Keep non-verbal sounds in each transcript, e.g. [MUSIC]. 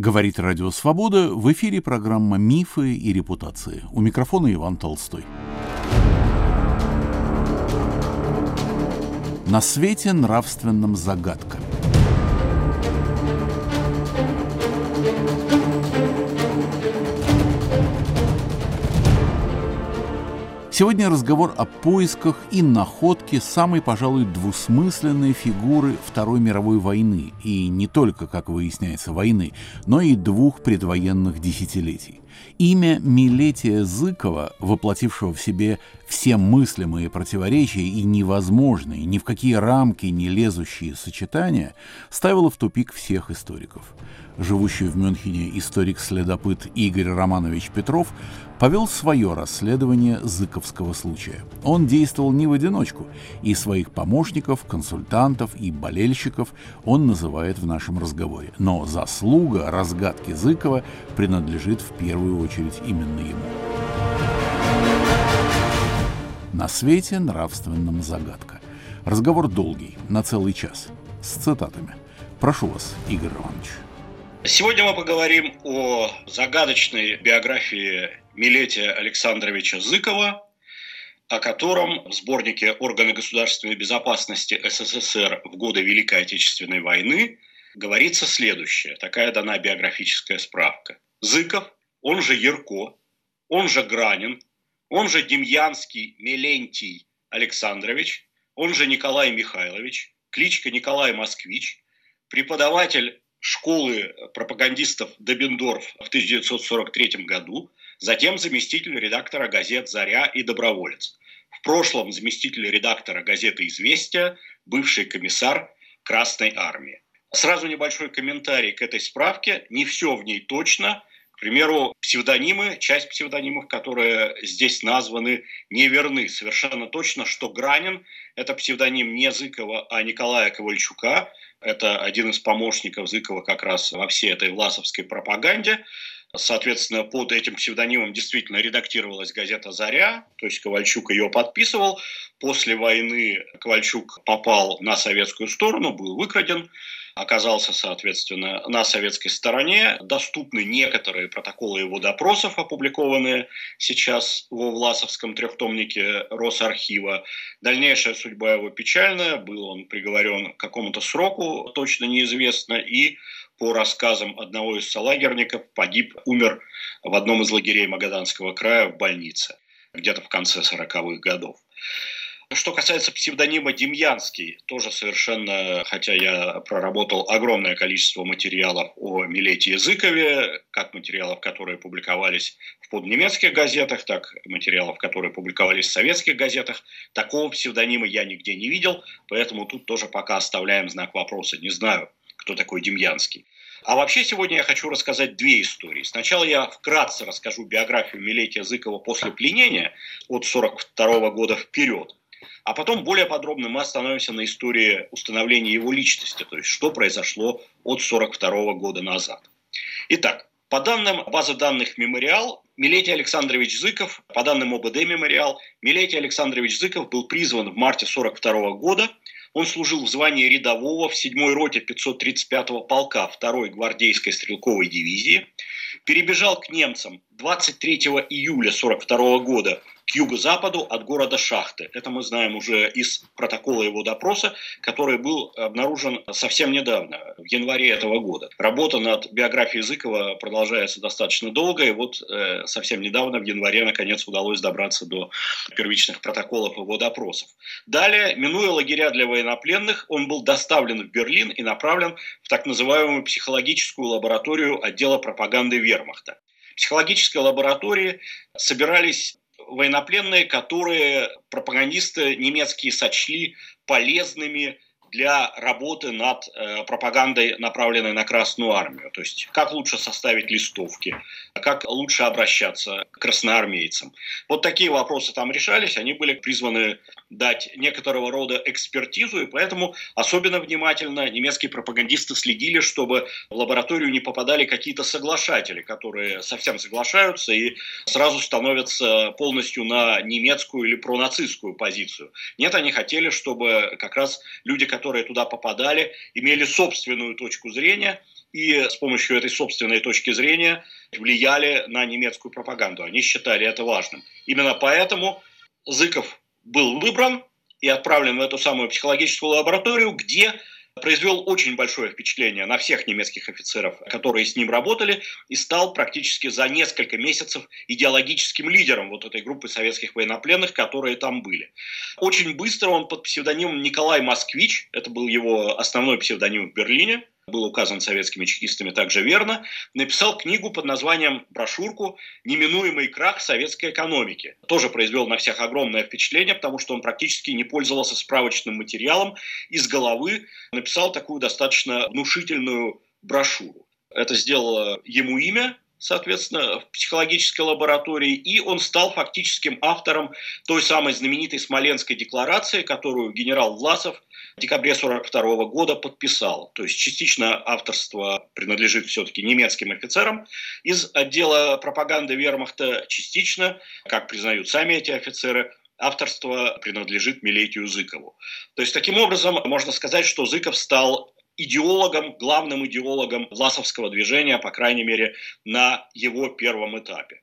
Говорит Радио Свобода. В эфире программа «Мифы и репутации». У микрофона Иван Толстой. На свете нравственном загадка. Сегодня разговор о поисках и находке самой, пожалуй, двусмысленной фигуры Второй мировой войны. И не только, как выясняется, войны, но и двух предвоенных десятилетий. Имя Милетия Зыкова, воплотившего в себе все мыслимые противоречия и невозможные, ни в какие рамки не лезущие сочетания, ставило в тупик всех историков живущий в Мюнхене историк-следопыт Игорь Романович Петров, повел свое расследование Зыковского случая. Он действовал не в одиночку, и своих помощников, консультантов и болельщиков он называет в нашем разговоре. Но заслуга разгадки Зыкова принадлежит в первую очередь именно ему. На свете нравственном загадка. Разговор долгий, на целый час, с цитатами. Прошу вас, Игорь Иванович. Сегодня мы поговорим о загадочной биографии Милетия Александровича Зыкова, о котором в сборнике «Органы государственной безопасности СССР в годы Великой Отечественной войны» говорится следующее. Такая дана биографическая справка. Зыков, он же Ярко, он же Гранин, он же Демьянский Мелентий Александрович, он же Николай Михайлович, кличка Николай Москвич, преподаватель школы пропагандистов Добендорф в 1943 году, затем заместитель редактора газет «Заря» и «Доброволец». В прошлом заместитель редактора газеты «Известия», бывший комиссар Красной Армии. Сразу небольшой комментарий к этой справке. Не все в ней точно. К примеру, псевдонимы, часть псевдонимов, которые здесь названы, не верны. Совершенно точно, что Гранин – это псевдоним не Зыкова, а Николая Ковальчука – это один из помощников Зыкова как раз во всей этой власовской пропаганде. Соответственно, под этим псевдонимом действительно редактировалась газета «Заря», то есть Ковальчук ее подписывал. После войны Ковальчук попал на советскую сторону, был выкраден оказался, соответственно, на советской стороне. Доступны некоторые протоколы его допросов, опубликованные сейчас во Власовском трехтомнике Росархива. Дальнейшая судьба его печальная. Был он приговорен к какому-то сроку, точно неизвестно. И по рассказам одного из солагерников, погиб, умер в одном из лагерей Магаданского края в больнице где-то в конце 40-х годов. Что касается псевдонима Демьянский, тоже совершенно, хотя я проработал огромное количество материалов о Милете Языкове, как материалов, которые публиковались в поднемецких газетах, так материалов, которые публиковались в советских газетах, такого псевдонима я нигде не видел, поэтому тут тоже пока оставляем знак вопроса. Не знаю, кто такой Демьянский. А вообще сегодня я хочу рассказать две истории. Сначала я вкратце расскажу биографию Милетия Зыкова после пленения от 42 года вперед. А потом более подробно мы остановимся на истории установления его личности, то есть что произошло от 1942 года назад. Итак, по данным базы данных «Мемориал», Милетий Александрович Зыков, по данным ОБД «Мемориал», Милетий Александрович Зыков был призван в марте 1942 года. Он служил в звании рядового в 7-й роте 535-го полка 2-й гвардейской стрелковой дивизии. Перебежал к немцам 23 июля 1942 года к юго-западу от города Шахты. Это мы знаем уже из протокола его допроса, который был обнаружен совсем недавно, в январе этого года. Работа над биографией Языкова продолжается достаточно долго, и вот э, совсем недавно, в январе, наконец удалось добраться до первичных протоколов его допросов. Далее, минуя лагеря для военнопленных, он был доставлен в Берлин и направлен в так называемую психологическую лабораторию отдела пропаганды Вермахта психологической лаборатории собирались военнопленные, которые пропагандисты немецкие сочли полезными для работы над э, пропагандой, направленной на Красную Армию. То есть, как лучше составить листовки, как лучше обращаться к красноармейцам. Вот такие вопросы там решались, они были призваны дать некоторого рода экспертизу, и поэтому особенно внимательно немецкие пропагандисты следили, чтобы в лабораторию не попадали какие-то соглашатели, которые совсем соглашаются и сразу становятся полностью на немецкую или пронацистскую позицию. Нет, они хотели, чтобы как раз люди, которые туда попадали, имели собственную точку зрения и с помощью этой собственной точки зрения влияли на немецкую пропаганду. Они считали это важным. Именно поэтому Зыков был выбран и отправлен в эту самую психологическую лабораторию, где произвел очень большое впечатление на всех немецких офицеров, которые с ним работали, и стал практически за несколько месяцев идеологическим лидером вот этой группы советских военнопленных, которые там были. Очень быстро он под псевдонимом Николай Москвич, это был его основной псевдоним в Берлине, был указан советскими чекистами также верно, написал книгу под названием «Брошюрку. Неминуемый крах советской экономики». Тоже произвел на всех огромное впечатление, потому что он практически не пользовался справочным материалом, из головы написал такую достаточно внушительную брошюру. Это сделало ему имя, соответственно, в психологической лаборатории, и он стал фактическим автором той самой знаменитой Смоленской декларации, которую генерал Власов в декабре 1942 года подписал. То есть частично авторство принадлежит все-таки немецким офицерам из отдела пропаганды вермахта, частично, как признают сами эти офицеры, авторство принадлежит Милетию Зыкову. То есть таким образом можно сказать, что Зыков стал идеологом, главным идеологом власовского движения, по крайней мере, на его первом этапе.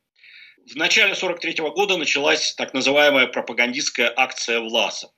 В начале 1943 года началась так называемая пропагандистская акция Власов.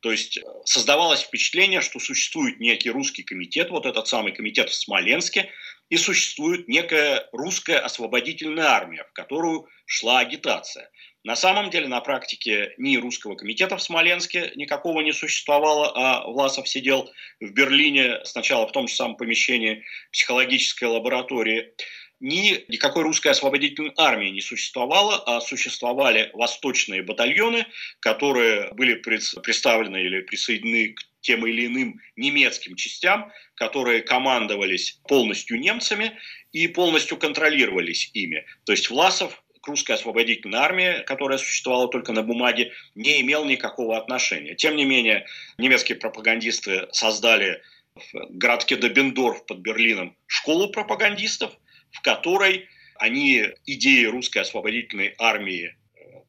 То есть э, создавалось впечатление, что существует некий русский комитет, вот этот самый комитет в Смоленске, и существует некая русская освободительная армия, в которую шла агитация. На самом деле, на практике ни русского комитета в Смоленске никакого не существовало, а Власов сидел в Берлине сначала в том же самом помещении психологической лаборатории. Ни никакой русской освободительной армии не существовало, а существовали восточные батальоны, которые были представлены или присоединены к тем или иным немецким частям, которые командовались полностью немцами и полностью контролировались ими. То есть Власов к русской освободительной армии, которая существовала только на бумаге, не имел никакого отношения. Тем не менее, немецкие пропагандисты создали в городке Добендорф под Берлином школу пропагандистов, в которой они идеи русской освободительной армии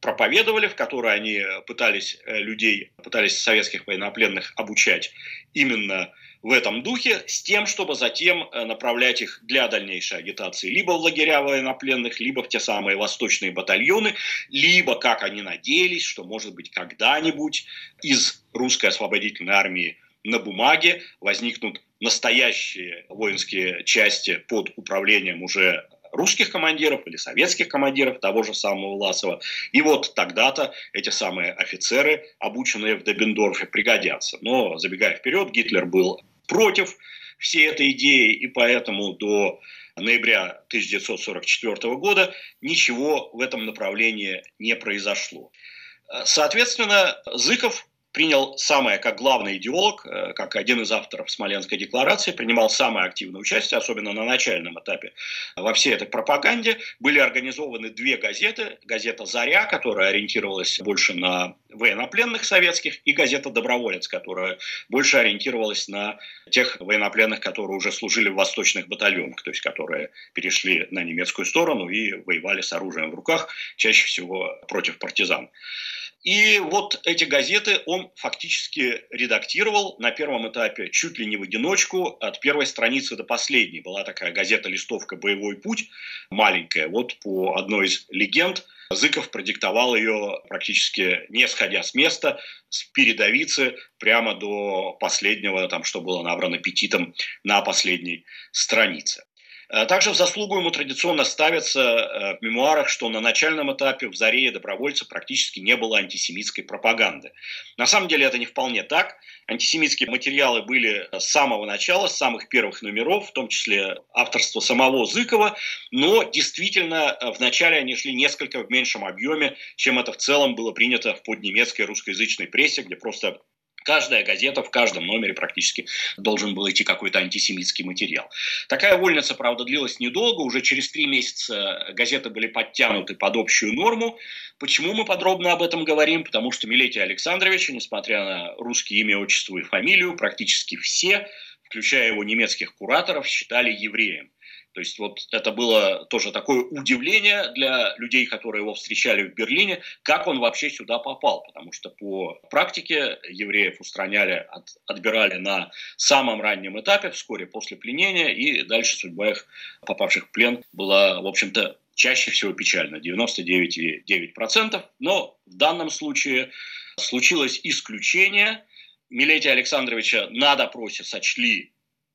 проповедовали, в которой они пытались э, людей, пытались советских военнопленных обучать именно в этом духе, с тем, чтобы затем э, направлять их для дальнейшей агитации либо в лагеря военнопленных, либо в те самые восточные батальоны, либо, как они надеялись, что, может быть, когда-нибудь из русской освободительной армии на бумаге возникнут настоящие воинские части под управлением уже русских командиров или советских командиров того же самого Власова. И вот тогда-то эти самые офицеры, обученные в Дебендорфе, пригодятся. Но, забегая вперед, Гитлер был против всей этой идеи, и поэтому до ноября 1944 года ничего в этом направлении не произошло. Соответственно, Зыков принял самое, как главный идеолог, э, как один из авторов Смоленской декларации, принимал самое активное участие, особенно на начальном этапе во всей этой пропаганде. Были организованы две газеты. Газета «Заря», которая ориентировалась больше на военнопленных советских, и газета «Доброволец», которая больше ориентировалась на тех военнопленных, которые уже служили в восточных батальонах, то есть которые перешли на немецкую сторону и воевали с оружием в руках, чаще всего против партизан. И вот эти газеты он фактически редактировал на первом этапе чуть ли не в одиночку, от первой страницы до последней. Была такая газета-листовка «Боевой путь», маленькая. Вот по одной из легенд Зыков продиктовал ее практически не сходя с места, с передовицы прямо до последнего, там, что было набрано петитом на последней странице. Э, также в заслугу ему традиционно ставится э, в мемуарах, что на начальном этапе в «Заре» и «Добровольце» практически не было антисемитской пропаганды. На самом деле это не вполне так. Антисемитские материалы были с самого начала, с самых первых номеров, в том числе авторство самого Зыкова, но действительно э, вначале они шли несколько в меньшем объеме, чем это в целом было принято в поднемецкой русскоязычной прессе, где просто Каждая газета в каждом номере практически должен был идти какой-то антисемитский материал. Такая вольница, правда, длилась недолго. Уже через три месяца газеты были подтянуты под общую норму. Почему мы подробно об этом говорим? Потому что Милетия Александровича, несмотря на русские имя, отчество и фамилию, практически все, включая его немецких кураторов, считали евреем. То есть вот это было тоже такое удивление для людей, которые его встречали в Берлине, как он вообще сюда попал. Потому что по практике евреев устраняли, от, отбирали на самом раннем этапе, вскоре после пленения, и дальше судьба их, попавших в плен, была, в общем-то, чаще всего печально, 99,9%. Но в данном случае случилось исключение. Милетия Александровича на допросе сочли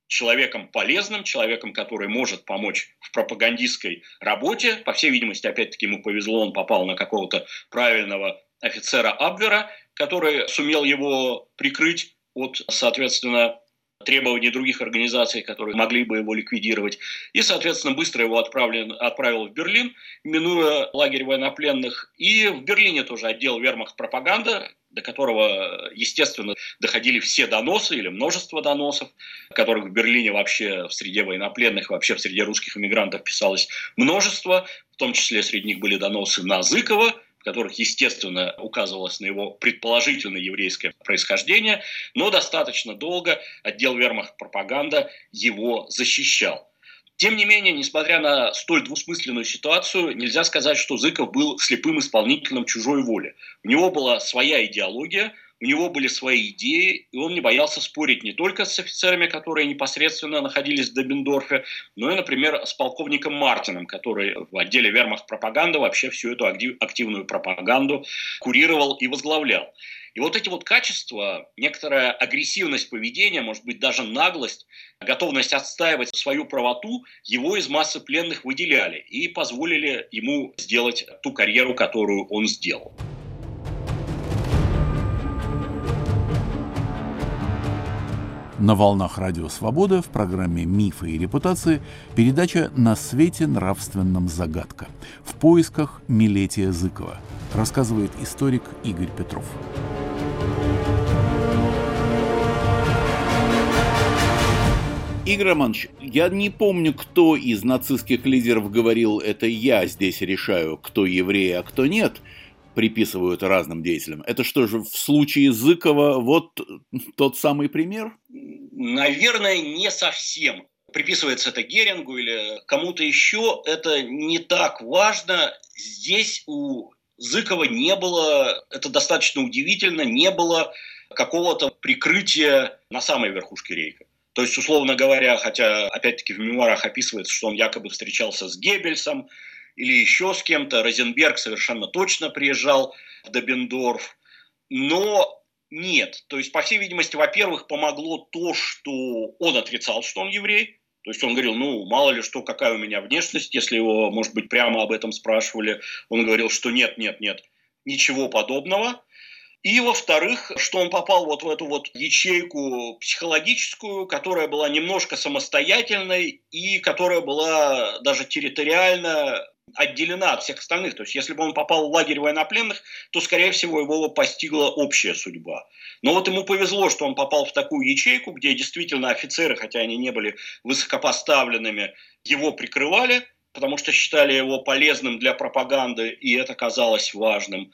человеком полезным, человеком, который может помочь в пропагандистской работе. По всей видимости, опять-таки, ему повезло, он попал на какого-то правильного офицера Абвера, который сумел его прикрыть от, соответственно, требований других организаций, которые могли бы его ликвидировать. И, соответственно, быстро его отправлен, отправил в Берлин, минуя лагерь военнопленных. И в Берлине тоже отдел вермахт пропаганда, до которого, естественно, доходили все доносы или множество доносов, которых в Берлине вообще в среде военнопленных, вообще в среде русских иммигрантов писалось множество, в том числе среди них были доносы на Зыкова, которых, естественно, указывалось на его предположительно еврейское происхождение, но достаточно долго отдел вермахт пропаганда его защищал. Тем не менее, несмотря на столь двусмысленную ситуацию, нельзя сказать, что Зыков был слепым исполнителем чужой воли. У него была своя идеология, у него были свои идеи, и он не боялся спорить не только с офицерами, которые непосредственно находились в Дебендорфе, но и, например, с полковником Мартином, который в отделе вермахт пропаганды вообще всю эту активную пропаганду курировал и возглавлял. И вот эти вот качества, некоторая агрессивность поведения, может быть, даже наглость, готовность отстаивать свою правоту, его из массы пленных выделяли и позволили ему сделать ту карьеру, которую он сделал. На волнах Радио Свобода в программе «Мифы и репутации» передача «На свете нравственном загадка» в поисках Милетия Зыкова, рассказывает историк Игорь Петров. Игорь Романович, я не помню, кто из нацистских лидеров говорил, это я здесь решаю, кто еврей, а кто нет, приписывают разным деятелям. Это что же, в случае Зыкова вот тот самый пример? Наверное, не совсем. Приписывается это Герингу или кому-то еще, это не так важно. Здесь у Зыкова не было, это достаточно удивительно, не было какого-то прикрытия на самой верхушке рейка. То есть, условно говоря, хотя, опять-таки, в мемуарах описывается, что он якобы встречался с Геббельсом или еще с кем-то, Розенберг совершенно точно приезжал в Добендорф, но нет. То есть, по всей видимости, во-первых, помогло то, что он отрицал, что он еврей, то есть он говорил, ну, мало ли что, какая у меня внешность, если его, может быть, прямо об этом спрашивали. Он говорил, что нет, нет, нет, ничего подобного. И, во-вторых, что он попал вот в эту вот ячейку психологическую, которая была немножко самостоятельной и которая была даже территориально отделена от всех остальных. То есть, если бы он попал в лагерь военнопленных, то, скорее всего, его постигла общая судьба. Но вот ему повезло, что он попал в такую ячейку, где действительно офицеры, хотя они не были высокопоставленными, его прикрывали, потому что считали его полезным для пропаганды, и это казалось важным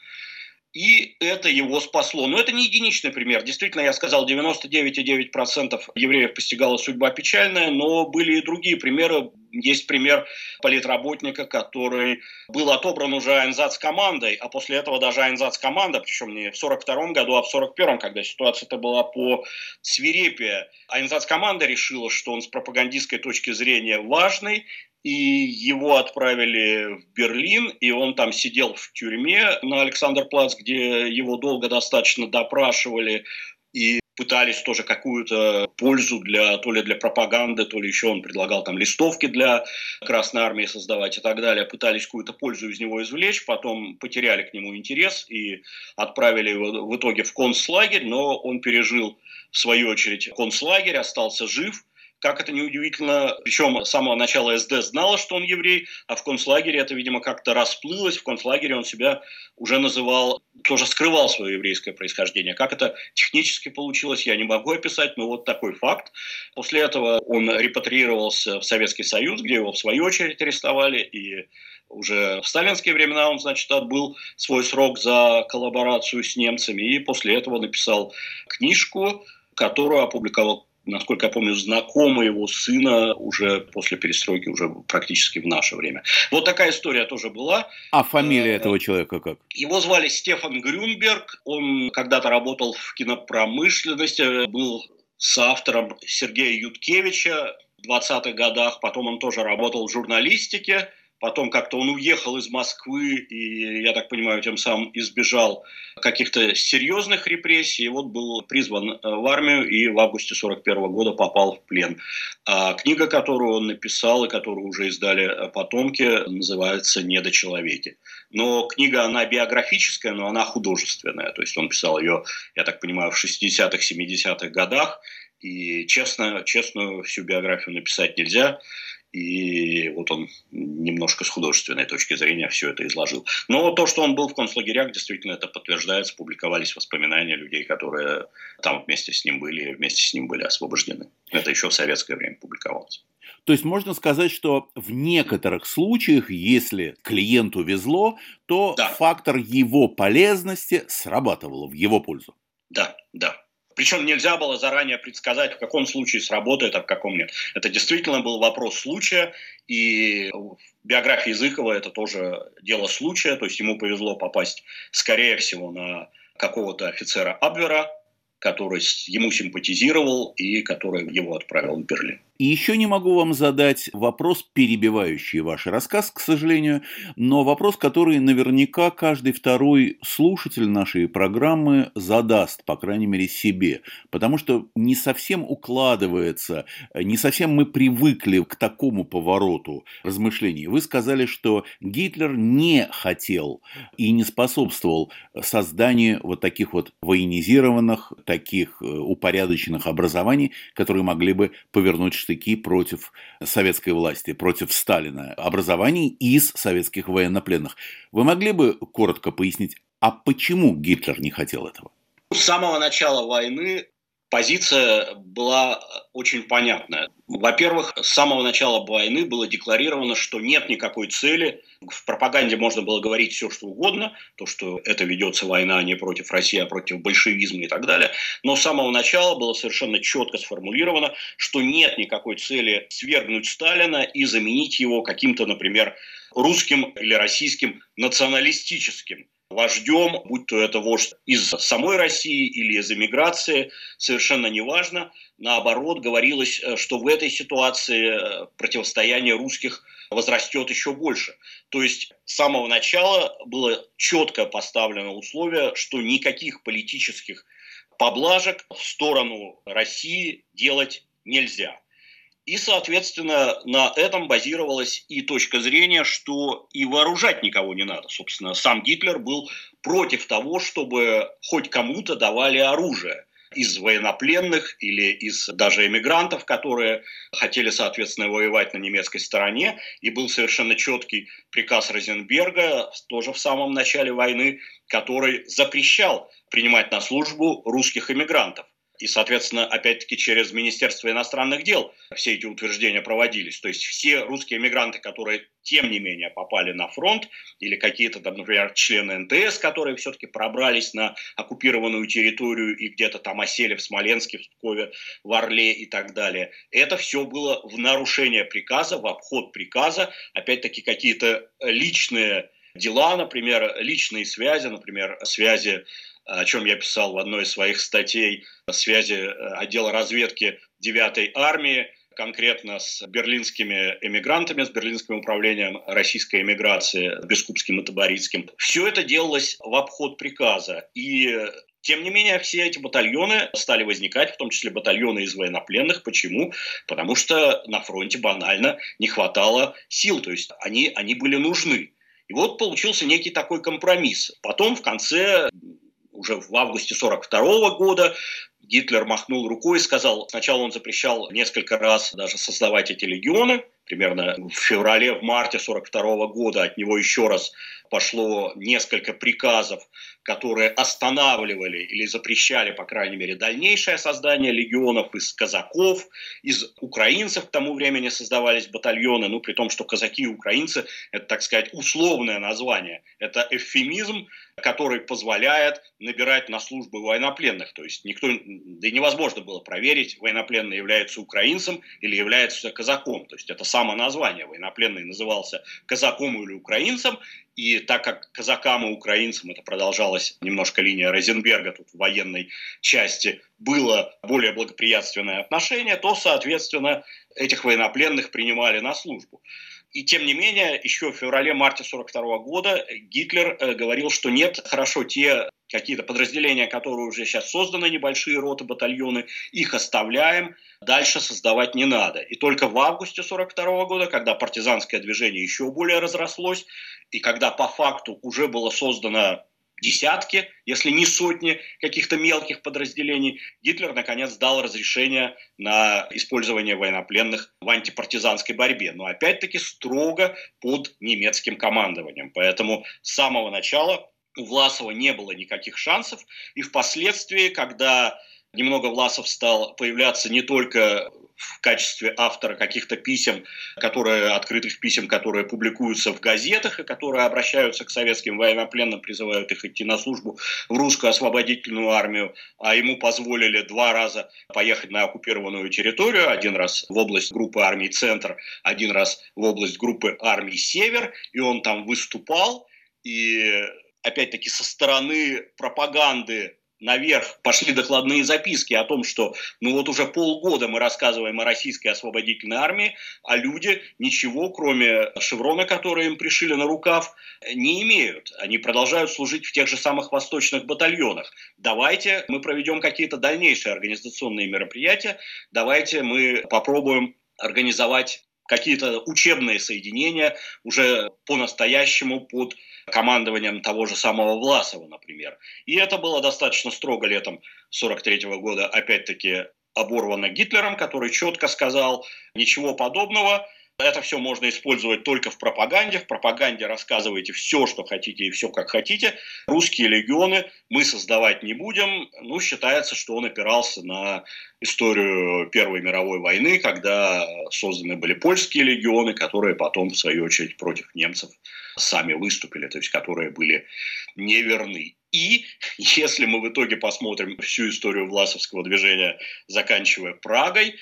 и это его спасло. Но это не единичный пример. Действительно, я сказал, 99,9% евреев постигала судьба печальная, но были и другие примеры. Есть пример политработника, который был отобран уже Айнзац командой, а после этого даже Айнзац команда, причем не в 42 году, а в 41 когда ситуация-то была по свирепее. Айнзац команда решила, что он с пропагандистской точки зрения важный, и его отправили в Берлин, и он там сидел в тюрьме на Александр-Плац, где его долго достаточно допрашивали и пытались тоже какую-то пользу для, то ли для пропаганды, то ли еще он предлагал там листовки для Красной Армии создавать и так далее, пытались какую-то пользу из него извлечь, потом потеряли к нему интерес и отправили его в итоге в концлагерь, но он пережил в свою очередь концлагерь, остался жив – как это неудивительно, причем с самого начала СД знала, что он еврей, а в концлагере это, видимо, как-то расплылось. В концлагере он себя уже называл, тоже скрывал свое еврейское происхождение. Как это технически получилось, я не могу описать, но вот такой факт. После этого он репатриировался в Советский Союз, где его в свою очередь арестовали, и уже в сталинские времена он, значит, отбыл свой срок за коллаборацию с немцами, и после этого написал книжку, которую опубликовал насколько я помню, знакомый его сына уже после перестройки, уже практически в наше время. Вот такая история тоже была. А фамилия э, этого человека как? Его звали Стефан Грюнберг. Он когда-то работал в кинопромышленности, был соавтором Сергея Юткевича в 20-х годах. Потом он тоже работал в журналистике. Потом как-то он уехал из Москвы и, я так понимаю, тем самым избежал каких-то серьезных репрессий. Вот был призван э, в армию и в августе 41 года попал в плен. А книга, которую он написал и которую уже издали э, потомки, называется «Недочеловеки». Но книга, она биографическая, но она художественная. То есть он писал ее, я так понимаю, в 60-х, 70-х годах. И честно, честную всю биографию написать нельзя. И вот он немножко с художественной точки зрения все это изложил. Но то, что он был в концлагерях, действительно это подтверждается. Публиковались воспоминания людей, которые там вместе с ним были, вместе с ним были освобождены. Это еще в советское время публиковалось. То есть можно сказать, что в некоторых случаях, если клиенту везло, то да. фактор его полезности срабатывал в его пользу. Да, да. Причем нельзя было заранее предсказать, в каком случае сработает, а в каком нет. Это действительно был вопрос случая, и в биографии Языкова это тоже дело случая, то есть ему повезло попасть, скорее всего, на какого-то офицера Абвера, который ему симпатизировал и который его отправил в Берлин. И еще не могу вам задать вопрос, перебивающий ваш рассказ, к сожалению, но вопрос, который наверняка каждый второй слушатель нашей программы задаст, по крайней мере, себе. Потому что не совсем укладывается, не совсем мы привыкли к такому повороту размышлений. Вы сказали, что Гитлер не хотел и не способствовал созданию вот таких вот военизированных, таких э, упорядоченных образований, которые могли бы повернуть штыки против советской власти, против Сталина, образований из советских военнопленных. Вы могли бы коротко пояснить, а почему Гитлер не хотел этого? С самого начала войны позиция была очень понятная. Во-первых, с самого начала войны было декларировано, что нет никакой цели. В пропаганде можно было говорить все, что угодно, то, что это ведется война не против России, а против большевизма и так далее. Но с самого начала было совершенно четко сформулировано, что нет никакой цели свергнуть Сталина и заменить его каким-то, например, русским или российским националистическим вождем, будь то это вождь из самой России или из эмиграции, совершенно неважно. Наоборот, говорилось, э, что в этой ситуации э, противостояние русских возрастет еще больше. То есть с самого начала было четко поставлено условие, что никаких политических поблажек в сторону России делать нельзя. И, соответственно, на этом базировалась и точка зрения, что и вооружать никого не надо. Собственно, сам Гитлер был против того, чтобы хоть кому-то давали оружие из военнопленных или из даже эмигрантов, которые хотели, соответственно, воевать на немецкой стороне. И был совершенно четкий приказ Розенберга, тоже в самом начале войны, который запрещал принимать на службу русских эмигрантов. И, соответственно, опять-таки через Министерство иностранных дел все эти утверждения проводились. То есть все русские мигранты, которые тем не менее попали на фронт, или какие-то, там, например, члены НТС, которые все-таки пробрались на оккупированную территорию и где-то там осели в Смоленске, в Пскове, в Орле и так далее. Это все было в нарушение приказа, в обход приказа. Опять-таки какие-то личные дела, например, личные связи, например, связи о чем я писал в одной из своих статей, связи э, отдела разведки 9-й армии, конкретно с берлинскими эмигрантами, с берлинским управлением российской эмиграции, Бескупским и Таборицким. Все это делалось в обход приказа. И тем не менее, все эти батальоны стали возникать, в том числе батальоны из военнопленных. Почему? Потому что на фронте банально не хватало сил, то есть они, они были нужны. И вот получился некий такой компромисс. Потом в конце уже в августе 1942 года Гитлер махнул рукой и сказал, сначала он запрещал несколько раз даже создавать эти легионы, примерно в феврале, в марте 1942 года от него еще раз пошло несколько приказов которые останавливали или запрещали, по крайней мере, дальнейшее создание легионов из казаков, из украинцев к тому времени создавались батальоны, ну, при том, что казаки и украинцы – это, так сказать, условное название. Это эвфемизм, который позволяет набирать на службу военнопленных. То есть никто, да и невозможно было проверить, военнопленный является украинцем или является казаком. То есть это само название. Военнопленный назывался казаком или украинцем, и так как казакам и украинцам это продолжалась немножко линия Розенберга тут в военной части, было более благоприятственное отношение, то, соответственно, этих военнопленных принимали на службу. И тем не менее, еще в феврале-марте 1942 года Гитлер э, говорил, что нет, хорошо, те какие-то подразделения, которые уже сейчас созданы, небольшие роты, батальоны, их оставляем, дальше создавать не надо. И только в августе 1942 года, когда партизанское движение еще более разрослось, и когда по факту уже было создано десятки, если не сотни каких-то мелких подразделений, Гитлер наконец дал разрешение на использование военнопленных в антипартизанской борьбе. Но опять-таки строго под немецким командованием. Поэтому с самого начала у Власова не было никаких шансов. И впоследствии, когда немного Власов стал появляться не только в качестве автора каких-то писем, которые, открытых писем, которые публикуются в газетах и которые обращаются к советским военнопленным, призывают их идти на службу в русскую освободительную армию, а ему позволили два раза поехать на оккупированную территорию, один раз в область группы армий «Центр», один раз в область группы армий «Север», и он там выступал, и опять-таки со стороны пропаганды наверх пошли докладные записки о том, что ну вот уже полгода мы рассказываем о российской освободительной армии, а люди ничего, кроме шеврона, который им пришили на рукав, не имеют. Они продолжают служить в тех же самых восточных батальонах. Давайте мы проведем какие-то дальнейшие организационные мероприятия, давайте мы попробуем организовать какие-то учебные соединения уже по-настоящему под командованием того же самого Власова, например. И это было достаточно строго летом 43 года, опять-таки оборвано Гитлером, который четко сказал, ничего подобного, это все можно использовать только в пропаганде. В пропаганде рассказывайте все, что хотите и все, как хотите. Русские легионы мы создавать не будем. Ну, считается, что он опирался на историю Первой мировой войны, когда созданы были польские легионы, которые потом, в свою очередь, против немцев сами выступили, то есть которые были неверны. И если мы в итоге посмотрим всю историю власовского движения, заканчивая Прагой,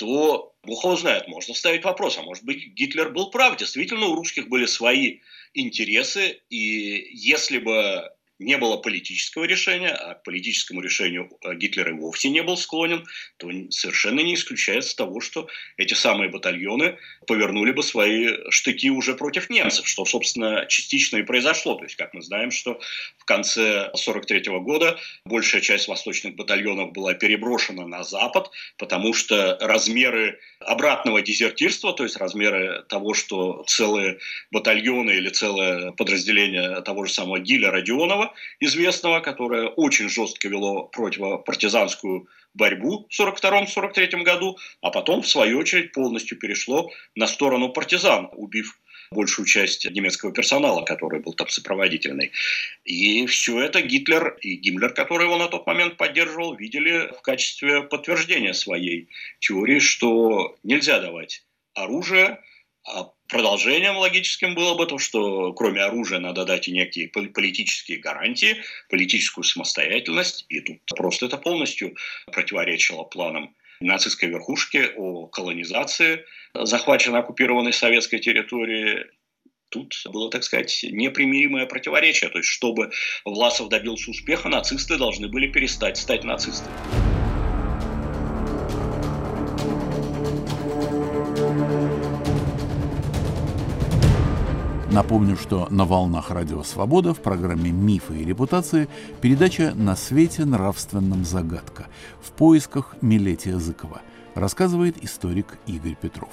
то Бог его знает, можно ставить вопрос, а может быть Гитлер был прав, действительно у русских были свои интересы, и если бы не было политического решения, а к политическому решению э, Гитлер и вовсе не был склонен, то совершенно не исключается того, что эти самые батальоны повернули бы свои штыки уже против немцев, что, собственно, частично и произошло. То есть, как мы знаем, что в конце 1943 года большая часть восточных батальонов была переброшена на Запад, потому что размеры обратного дезертирства, то есть размеры того, что целые батальоны или целое подразделение того же самого Гиля Родионова, известного, которое очень жестко вело противопартизанскую борьбу в 1942-1943 году, а потом, в свою очередь, полностью перешло на сторону партизан, убив большую часть немецкого персонала, который был там сопроводительный. И все это Гитлер и Гиммлер, который его на тот момент поддерживал, видели в качестве подтверждения своей теории, что нельзя давать оружие, а продолжением логическим было бы то, что кроме оружия надо дать и некие политические гарантии, политическую самостоятельность, и тут просто это полностью противоречило планам нацистской верхушки о колонизации захваченной оккупированной советской территории. Тут было, так сказать, непримиримое противоречие. То есть, чтобы Власов добился успеха, нацисты должны были перестать стать нацистами. Напомню, что на волнах Радио Свобода в программе «Мифы и репутации» передача «На свете нравственном загадка» в поисках Милетия Зыкова, рассказывает историк Игорь Петров.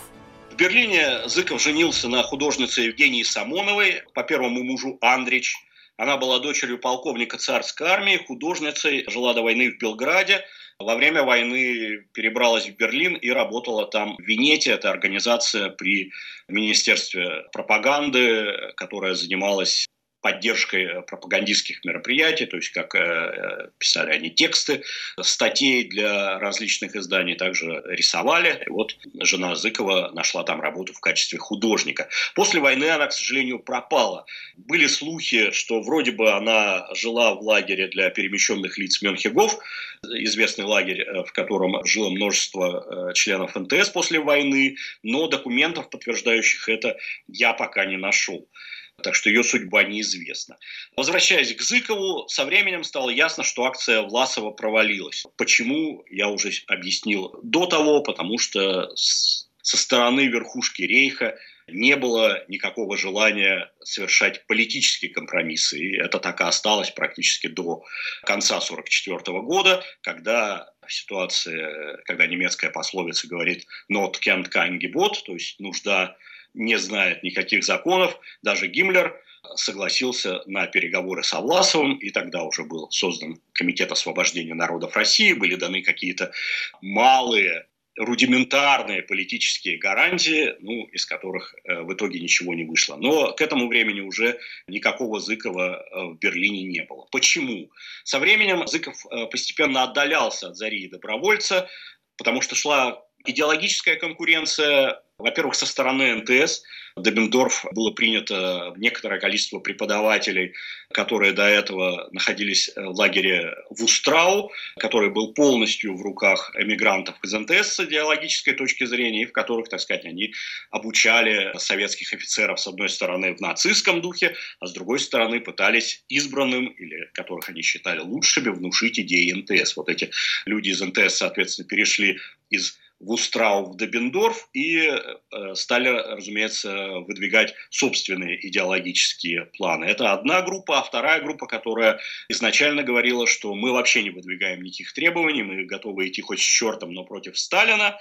В Берлине Зыков женился на художнице Евгении Самоновой, по первому мужу Андрич. Она была дочерью полковника царской армии, художницей, жила до войны в Белграде – во время войны перебралась в Берлин и работала там в Венете. Это организация при Министерстве пропаганды, которая занималась поддержкой э, пропагандистских мероприятий, то есть как э, писали они тексты статей для различных изданий, также рисовали. И вот жена Зыкова нашла там работу в качестве художника. После войны она, к сожалению, пропала. Были слухи, что вроде бы она жила в лагере для перемещенных лиц Менхегов, известный лагерь, э, в котором жило множество членов НТС после войны, но документов, подтверждающих это, я пока не нашел так что ее судьба неизвестна. Возвращаясь к Зыкову, со временем стало ясно, что акция Власова провалилась. Почему, я уже объяснил до того, потому что со стороны верхушки Рейха не было никакого желания совершать политические компромиссы. И это так и осталось практически до конца 1944 года, когда ситуация, когда немецкая пословица говорит «not kennt kein Gebot», то есть нужда не знает никаких законов. Даже Гиммлер согласился на переговоры с Власовым, и тогда уже был создан Комитет освобождения народов России, были даны какие-то малые рудиментарные политические гарантии, ну, из которых э, в итоге ничего не вышло. Но к этому времени уже никакого Зыкова э, в Берлине не было. Почему? Со временем Зыков э, постепенно отдалялся от Зари и добровольца, потому что шла идеологическая конкуренция во-первых, со стороны НТС Дебендорф было принято некоторое количество преподавателей, которые до этого находились в лагере Вустрау, который был полностью в руках эмигрантов из НТС с идеологической точки зрения, и в которых, так сказать, они обучали советских офицеров, с одной стороны, в нацистском духе, а с другой стороны, пытались избранным, или которых они считали лучшими, внушить идеи НТС. Вот эти люди из НТС, соответственно, перешли из Вустрау в Дебендорф и э, стали, разумеется, выдвигать собственные идеологические планы. Это одна группа, а вторая группа, которая изначально говорила, что мы вообще не выдвигаем никаких требований, мы готовы идти хоть с чертом, но против Сталина.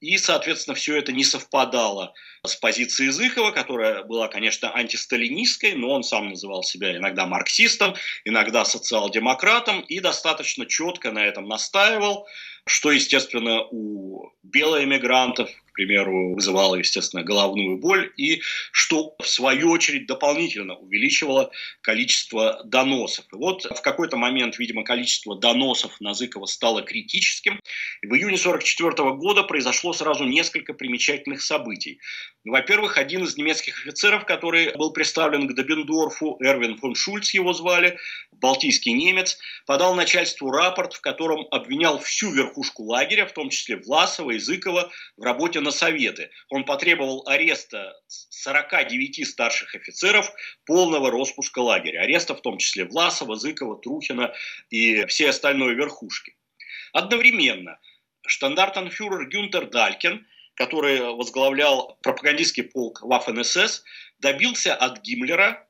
И, соответственно, все это не совпадало с позицией Зыхова, которая была, конечно, антисталинистской, но он сам называл себя иногда марксистом, иногда социал-демократом и достаточно четко на этом настаивал что, естественно, у белоэмигрантов, к примеру, вызывало, естественно, головную боль, и что, в свою очередь, дополнительно увеличивало количество доносов. И вот в какой-то момент, видимо, количество доносов на Зыкова стало критическим. И в июне 1944 года произошло сразу несколько примечательных событий. Во-первых, один из немецких офицеров, который был представлен к Добендорфу, Эрвин фон Шульц его звали, балтийский немец, подал начальству рапорт, в котором обвинял всю верхушку лагеря, в том числе Власова и Зыкова, в работе на Советы. Он потребовал ареста 49 старших офицеров, полного распуска лагеря. Ареста в том числе Власова, Зыкова, Трухина и все остальной верхушки. Одновременно штандартенфюрер Гюнтер Далькин, который возглавлял пропагандистский полк Waffen-СС, добился от Гиммлера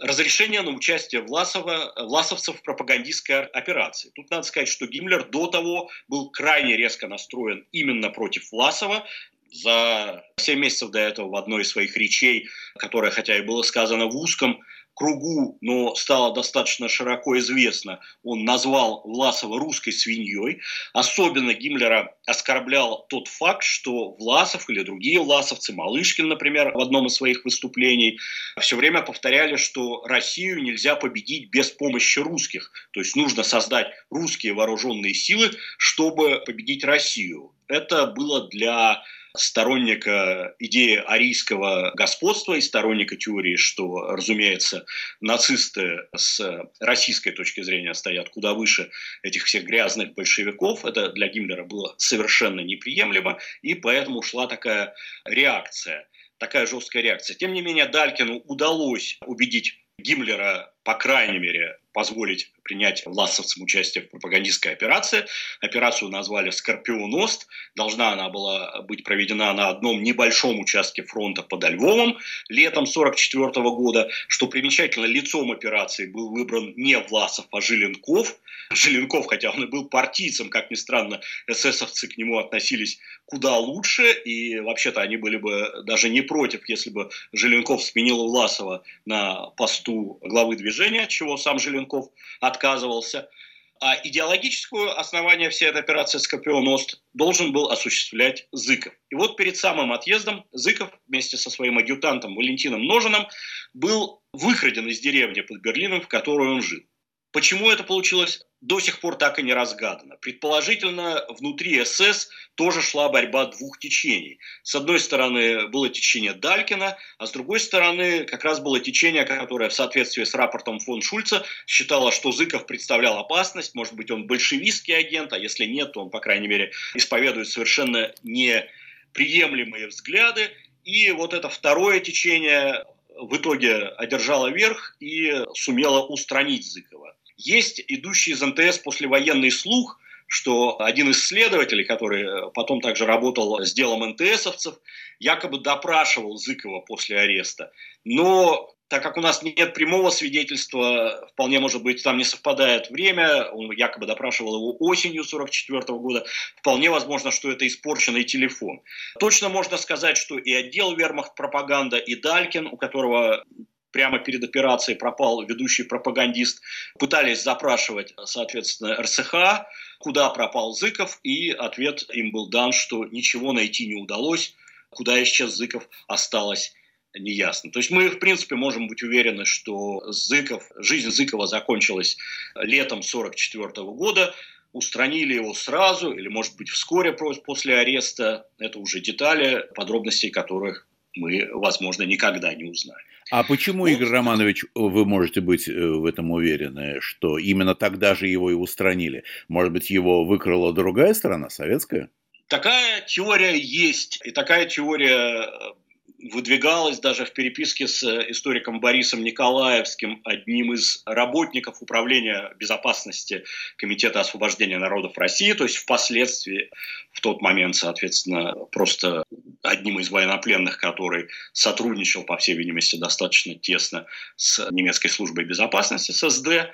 разрешение на участие Власова, власовцев в пропагандистской операции. Тут надо сказать, что Гиммлер до того был крайне резко настроен именно против Власова. За 7 месяцев до этого в одной из своих речей, которая, хотя и было сказано в узком кругу, но стало достаточно широко известно, он назвал Власова русской свиньей. Особенно Гиммлера оскорблял тот факт, что Власов или другие власовцы, Малышкин, например, в одном из своих выступлений, все время повторяли, что Россию нельзя победить без помощи русских. То есть нужно создать русские вооруженные силы, чтобы победить Россию. Это было для сторонника идеи арийского господства и сторонника теории, что, разумеется, нацисты с российской точки зрения стоят куда выше этих всех грязных большевиков. Это для Гиммлера было совершенно неприемлемо, и поэтому шла такая реакция, такая жесткая реакция. Тем не менее, Далькину удалось убедить Гиммлера, по крайней мере, позволить принять власовцам участие в пропагандистской операции. Операцию назвали «Скорпионост». Должна она была быть проведена на одном небольшом участке фронта под Львовом летом 1944 года. Что примечательно, лицом операции был выбран не Власов, а Желенков. Желенков, хотя он и был партийцем, как ни странно, эсэсовцы к нему относились куда лучше. И вообще-то они были бы даже не против, если бы Желенков сменил Власова на посту главы движения, чего сам Желенков от отказывался. А идеологическое основание всей этой операции «Скорпион-Ост» должен был осуществлять Зыков. И вот перед самым отъездом Зыков вместе со своим адъютантом Валентином Ножиным был выкраден из деревни под Берлином, в которой он жил. Почему это получилось, до сих пор так и не разгадано. Предположительно, внутри СС тоже шла борьба двух течений. С одной стороны было течение Далькина, а с другой стороны как раз было течение, которое в соответствии с рапортом фон Шульца считало, что Зыков представлял опасность, может быть, он большевистский агент, а если нет, то он, по крайней мере, исповедует совершенно неприемлемые взгляды. И вот это второе течение в итоге одержало верх и сумело устранить Зыкова. Есть идущий из МТС послевоенный слух, что один из следователей, который э, потом также работал с делом НТСовцев, якобы допрашивал Зыкова после ареста. Но так как у нас нет прямого свидетельства, вполне может быть, там не совпадает время, он якобы допрашивал его осенью 44 года, вполне возможно, что это испорченный телефон. Точно можно сказать, что и отдел вермахт пропаганда, и Далькин, у которого прямо перед операцией пропал ведущий пропагандист, пытались запрашивать, соответственно, РСХ, куда пропал Зыков, и ответ им был дан, что ничего найти не удалось, куда исчез Зыков, осталось неясно. То есть мы, в принципе, можем быть уверены, что Зыков, жизнь Зыкова закончилась летом 1944 года, устранили его сразу или, может быть, вскоре после ареста. Это уже детали, подробностей которых мы, возможно, никогда не узнаем. А почему, вот. Игорь Романович, вы можете быть э, в этом уверены, что именно тогда же его и устранили? Может быть, его выкрала другая сторона, советская? Такая теория есть, и такая теория э, выдвигалось даже в переписке с э, историком Борисом Николаевским, одним из работников Управления безопасности Комитета освобождения народов России, то есть впоследствии, в тот момент, соответственно, просто одним из военнопленных, который сотрудничал, по всей видимости, достаточно тесно с немецкой службой безопасности, ССД,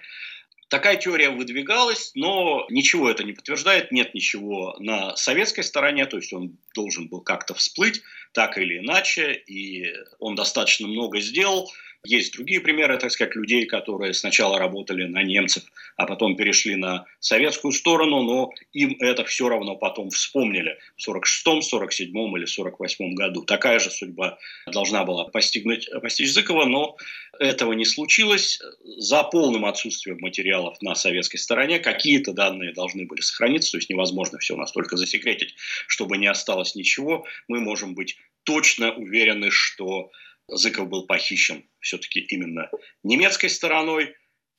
Такая теория выдвигалась, но ничего это не подтверждает, нет ничего на советской стороне, то есть он должен был как-то всплыть, так или иначе, и он достаточно много сделал. Есть другие примеры, так сказать, людей, которые сначала работали на немцев, а потом перешли на советскую сторону, но им это все равно потом вспомнили в 46-м, 47-м или 48-м году. Такая же судьба должна была постигнуть, постичь Зыкова, но этого не случилось. За полным отсутствием материалов на советской стороне какие-то данные должны были сохраниться, то есть невозможно все настолько засекретить, чтобы не осталось ничего. Мы можем быть точно уверены, что Зыков был похищен все-таки именно немецкой стороной,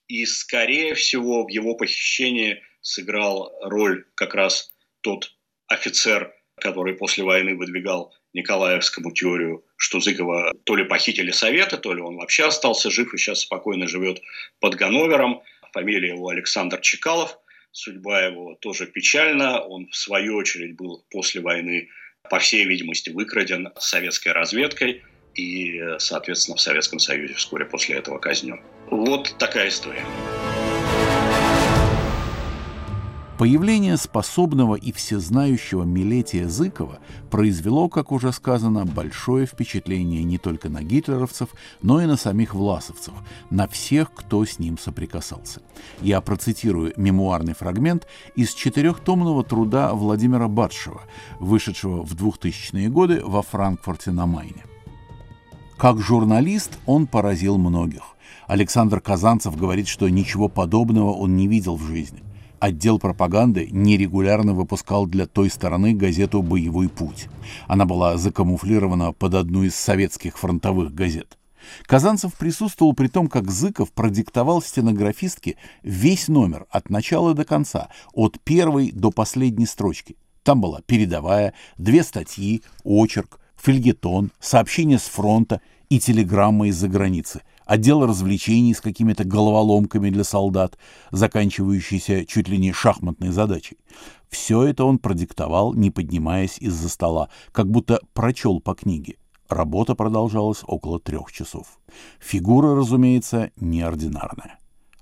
и, скорее всего, в его похищении сыграл роль как раз тот офицер, который после войны выдвигал Николаевскому теорию, что Зыкова то ли похитили Советы, то ли он вообще остался жив и сейчас спокойно живет под Ганновером. Фамилия его Александр Чекалов. Судьба его тоже печальна. Он, в свою очередь, был после войны, по всей видимости, выкраден советской разведкой – и, соответственно, в Советском Союзе вскоре после этого казнен. Вот такая история. Появление способного и всезнающего Милетия Зыкова произвело, как уже сказано, большое впечатление не только на гитлеровцев, но и на самих власовцев, на всех, кто с ним соприкасался. Я процитирую мемуарный фрагмент из четырехтомного труда Владимира Батшева, вышедшего в 2000-е годы во Франкфурте на Майне. Как журналист он поразил многих. Александр Казанцев говорит, что ничего подобного он не видел в жизни. Отдел пропаганды нерегулярно выпускал для той стороны газету «Боевой путь». Она была закамуфлирована под одну из советских фронтовых газет. Казанцев присутствовал при том, как Зыков продиктовал стенографистке весь номер от начала до конца, от первой до последней строчки. Там была передовая, две статьи, очерк, фельетон, сообщения с фронта и телеграммы из-за границы, отдел развлечений с какими-то головоломками для солдат, заканчивающиеся чуть ли не шахматной задачей. Все это он продиктовал, не поднимаясь из-за стола, как будто прочел по книге. Работа продолжалась около трех часов. Фигура, разумеется, неординарная.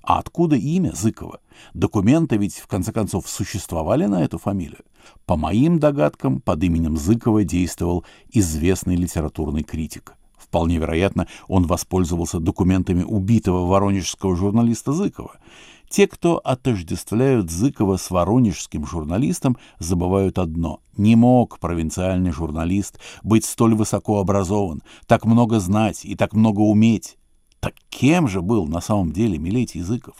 А откуда имя Зыкова? Документы ведь, в конце концов, существовали на эту фамилию. По моим догадкам, под именем Зыкова действовал известный литературный критик. Вполне вероятно, он воспользовался документами убитого воронежского журналиста Зыкова. Те, кто отождествляют Зыкова с воронежским журналистом, забывают одно. Не мог провинциальный журналист быть столь высоко образован, так много знать и так много уметь. Так кем же был на самом деле Милетий Зыков?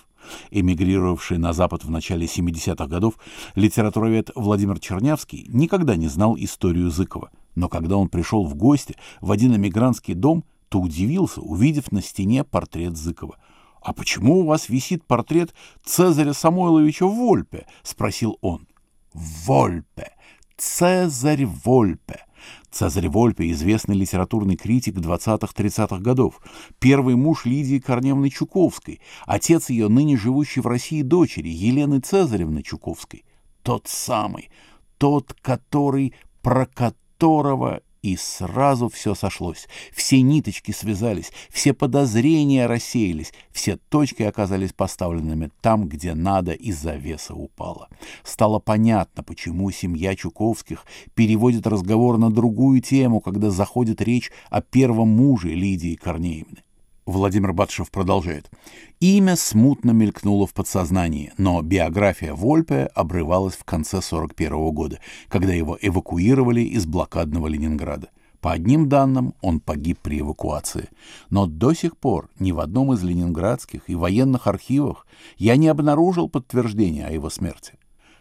Эмигрировавший на Запад в начале 70-х годов, литературовед Владимир Чернявский никогда не знал историю Зыкова. Но когда он пришел в гости в один эмигрантский дом, то удивился, увидев на стене портрет Зыкова. «А почему у вас висит портрет Цезаря Самойловича Вольпе?» — спросил он. «Вольпе! Цезарь Вольпе!» Цезарь Вольпе – известный литературный критик 20-30-х годов, первый муж Лидии Корневны Чуковской, отец ее ныне живущей в России дочери Елены Цезаревны Чуковской. Тот самый, тот, который, про которого и сразу все сошлось. Все ниточки связались, все подозрения рассеялись, все точки оказались поставленными там, где надо, и завеса упала. Стало понятно, почему семья Чуковских переводит разговор на другую тему, когда заходит речь о первом муже Лидии Корнеевны. Владимир Батшев продолжает. Имя смутно мелькнуло в подсознании, но биография Вольпе обрывалась в конце 41 года, когда его эвакуировали из блокадного Ленинграда. По одним данным, он погиб при эвакуации. Но до сих пор ни в одном из ленинградских и военных архивах я не обнаружил подтверждения о его смерти.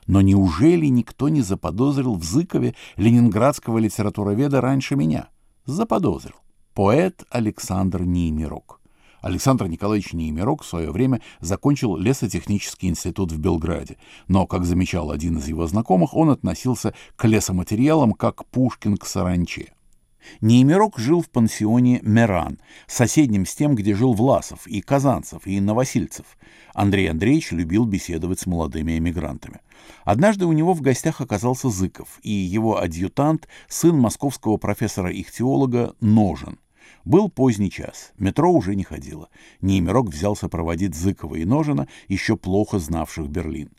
Но неужели никто не заподозрил в Зыкове ленинградского литературоведа раньше меня? Заподозрил поэт Александр Неймирок. Александр Николаевич Неймирок в свое время закончил лесотехнический институт в Белграде, но, как замечал один из его знакомых, он относился к лесоматериалам как Пушкин к саранче. Неймирок жил в пансионе «Меран», соседнем с тем, где жил Власов, и Казанцев, и Новосильцев. Андрей Андреевич любил беседовать с молодыми эмигрантами. Однажды у него в гостях оказался Зыков и его адъютант, сын московского профессора-ихтиолога Ножен. Был поздний час, метро уже не ходило. Неймирок взялся проводить Зыкова и Ножена, еще плохо знавших Берлин.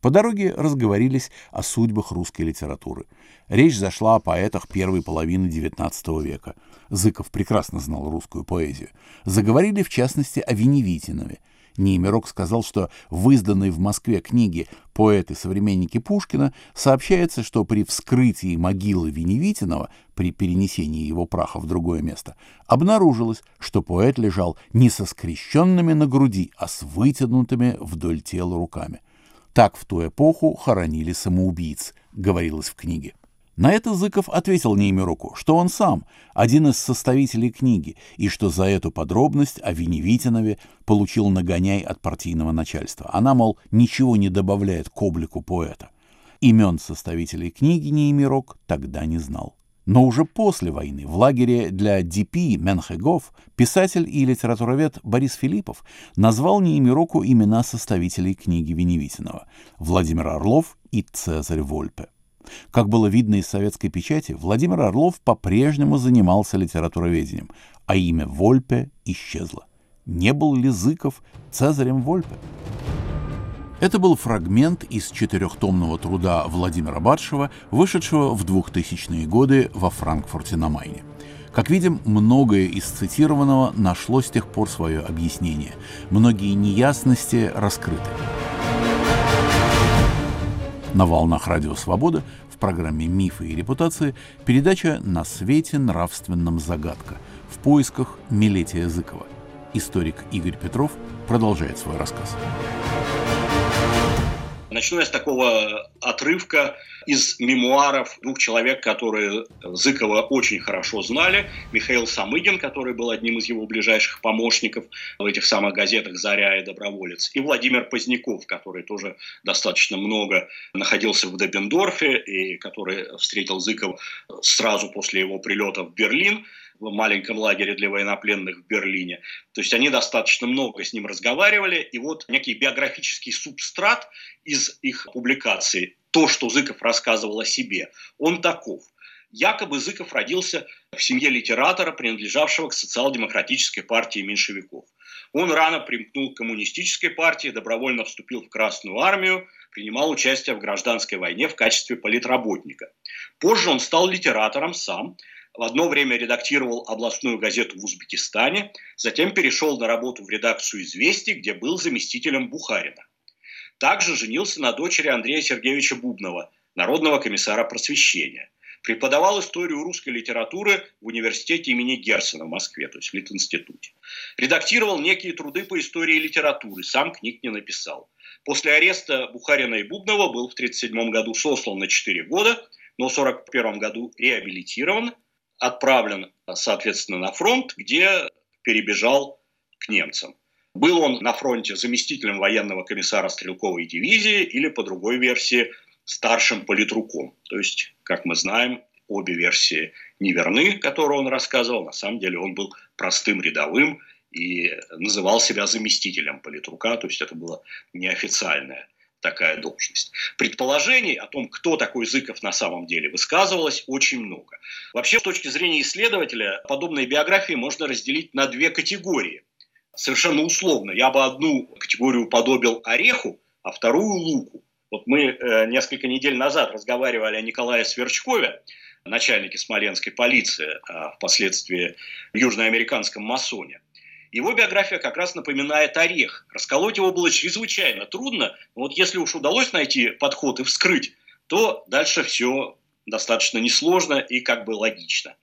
По дороге разговорились о судьбах русской литературы. Речь зашла о поэтах первой половины XIX века. Зыков прекрасно знал русскую поэзию. Заговорили, в частности, о Веневитинове. Неймирок сказал, что в изданной в Москве книге «Поэты-современники Пушкина» сообщается, что при вскрытии могилы Веневитинова, при перенесении его праха в другое место, обнаружилось, что поэт лежал не со скрещенными на груди, а с вытянутыми вдоль тела руками. Так в ту эпоху хоронили самоубийц, говорилось в книге. На это Зыков ответил Неймируку, что он сам один из составителей книги, и что за эту подробность о Веневитинове получил нагоняй от партийного начальства. Она, мол, ничего не добавляет к облику поэта. Имен составителей книги Неймирок тогда не знал. Но уже после войны в лагере для ДП Менхегов писатель и литературовед Борис Филиппов назвал Неймироку имена составителей книги Веневитинова – Владимир Орлов и Цезарь Вольпе. Как было видно из советской печати, Владимир Орлов по-прежнему занимался литературоведением, а имя Вольпе исчезло. Не был ли Зыков Цезарем Вольпе? Это был фрагмент из четырехтомного труда Владимира Батшева, вышедшего в 2000-е годы во Франкфурте на Майне. Как видим, многое из цитированного нашло с тех пор свое объяснение. Многие неясности раскрыты. На волнах Радио Свобода в программе «Мифы и репутации» передача «На свете нравственном загадка» в поисках Милетия Зыкова. Историк Игорь Петров продолжает свой рассказ. Начну я с такого отрывка из мемуаров двух человек, которые Зыкова очень хорошо знали. Михаил Самыгин, который был одним из его ближайших помощников в этих самых газетах «Заря» и «Доброволец», и Владимир Поздняков, который тоже достаточно много находился в Дебендорфе и который встретил Зыкова сразу после его прилета в Берлин – в маленьком лагере для военнопленных в Берлине. То есть они достаточно много с ним разговаривали, и вот некий биографический субстрат из их публикаций, то, что Зыков рассказывал о себе, он таков. Якобы Зыков родился в семье литератора, принадлежавшего к социал-демократической партии меньшевиков. Он рано примкнул к коммунистической партии, добровольно вступил в Красную армию, принимал участие в гражданской войне в качестве политработника. Позже он стал литератором сам, в одно время редактировал областную газету в Узбекистане, затем перешел на работу в редакцию «Известий», где был заместителем Бухарина. Также женился на дочери Андрея Сергеевича Бубнова, народного комиссара просвещения. Преподавал историю русской литературы в университете имени Герцена в Москве, то есть в Литинституте. Редактировал некие труды по истории литературы, сам книг не написал. После ареста Бухарина и Бубнова был в 1937 году сослан на 4 года, но в 1941 году реабилитирован, отправлен, соответственно, на фронт, где перебежал к немцам. Был он на фронте заместителем военного комиссара стрелковой дивизии или, по другой версии, старшим политруком. То есть, как мы знаем, обе версии неверны, которые он рассказывал. На самом деле он был простым рядовым и называл себя заместителем политрука, то есть это была неофициальная такая должность. Предположений о том, кто такой Зыков на самом деле, высказывалось очень много. Вообще, с точки зрения исследователя, подобные биографии можно разделить на две категории. Совершенно условно. Я бы одну категорию подобил ореху, а вторую луку. Вот мы э, несколько недель назад разговаривали о Николае Сверчкове, начальнике смоленской полиции, а впоследствии южноамериканском масоне. Его биография как раз напоминает орех. Расколоть его было чрезвычайно трудно. Но вот если уж удалось найти подход и вскрыть, то дальше все достаточно несложно и как бы логично.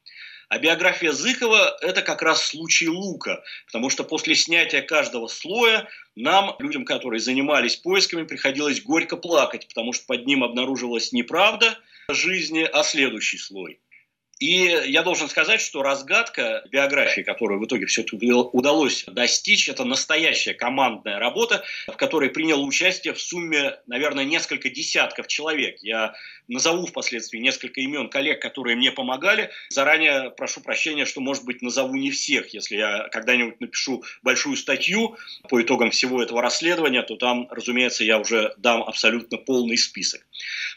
А биография Зыкова – это как раз случай лука, потому что после снятия каждого слоя нам, людям, которые занимались поисками, приходилось горько плакать, потому что под ним обнаруживалась неправда жизни, а следующий слой – и я должен сказать, что разгадка биографии, которую в итоге все-таки удалось достичь, это настоящая командная работа, в которой приняло участие в сумме, наверное, несколько десятков человек. Я назову впоследствии несколько имен коллег, которые мне помогали. Заранее прошу прощения, что, может быть, назову не всех. Если я когда-нибудь напишу большую статью по итогам всего этого расследования, то там, разумеется, я уже дам абсолютно полный список.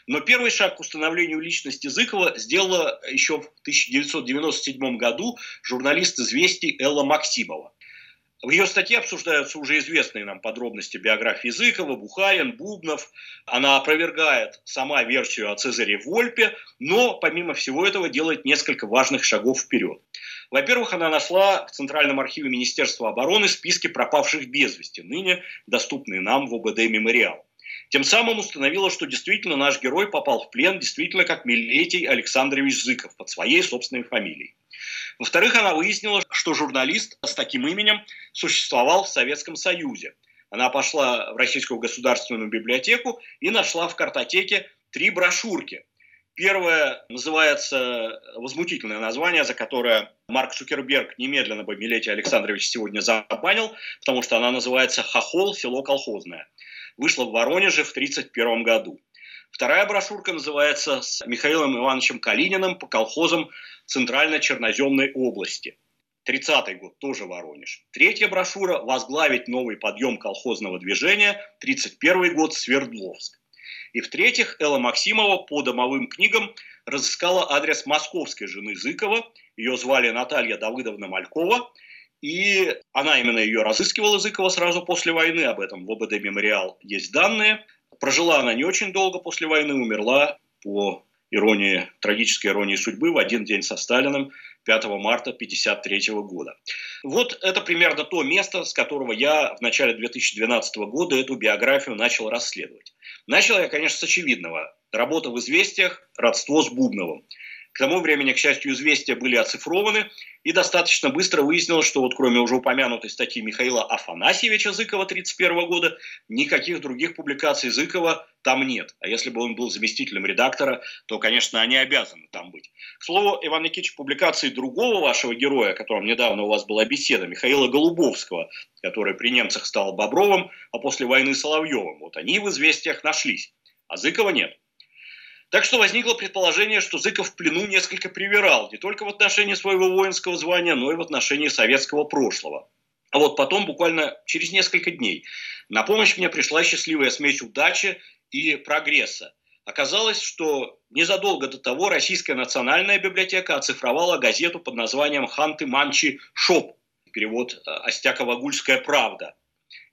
Но первый шаг к установлению личности Зыкова сделала еще в 1997 году журналист «Известий» Элла Максимова. В ее статье обсуждаются уже известные нам подробности биографии Языкова, Бухарин, Бубнов. Она опровергает сама версию о Цезаре Вольпе, но помимо всего этого делает несколько важных шагов вперед. Во-первых, она нашла в Центральном архиве Министерства обороны списки пропавших без вести, ныне доступные нам в ОБД «Мемориал». Тем самым установила, что действительно наш герой попал в плен действительно как Милетий Александрович Зыков под своей собственной фамилией. Во-вторых, она выяснила, что журналист с таким именем существовал в Советском Союзе. Она пошла в Российскую государственную библиотеку и нашла в картотеке три брошюрки. Первая называется возмутительное название, за которое Марк Цукерберг немедленно бы Милетий Александрович сегодня забанил, потому что она называется «Хохол. Село колхозное» вышла в Воронеже в 1931 году. Вторая брошюрка называется «С Михаилом Ивановичем Калининым по колхозам Центрально-Черноземной области». 30-й год, тоже Воронеж. Третья брошюра «Возглавить новый подъем колхозного движения», 31 год, Свердловск. И в-третьих, Элла Максимова по домовым книгам разыскала адрес московской жены Зыкова. Ее звали Наталья Давыдовна Малькова. И она именно ее разыскивала, Зыкова, сразу после войны. Об этом в ОБД «Мемориал» есть данные. Прожила она не очень долго после войны, умерла по иронии, трагической иронии судьбы в один день со Сталиным 5 марта 1953 года. Вот это примерно то место, с которого я в начале 2012 года эту биографию начал расследовать. Начал я, конечно, с очевидного. Работа в «Известиях», родство с Бубновым. К тому времени, к счастью, известия были оцифрованы, и достаточно быстро выяснилось, что вот кроме уже упомянутой статьи Михаила Афанасьевича Зыкова 1931 года, никаких других публикаций Зыкова там нет. А если бы он был заместителем редактора, то, конечно, они обязаны там быть. К слову, Иван Никитич, публикации другого вашего героя, о котором недавно у вас была беседа, Михаила Голубовского, который при немцах стал Бобровым, а после войны Соловьевым, вот они в известиях нашлись, а Зыкова нет. Так что возникло предположение, что Зыков в плену несколько привирал, не только в отношении своего воинского звания, но и в отношении советского прошлого. А вот потом, буквально через несколько дней, на помощь мне пришла счастливая смесь удачи и прогресса. Оказалось, что незадолго до того Российская национальная библиотека оцифровала газету под названием «Ханты Манчи Шоп», перевод «Остякова-Гульская правда»,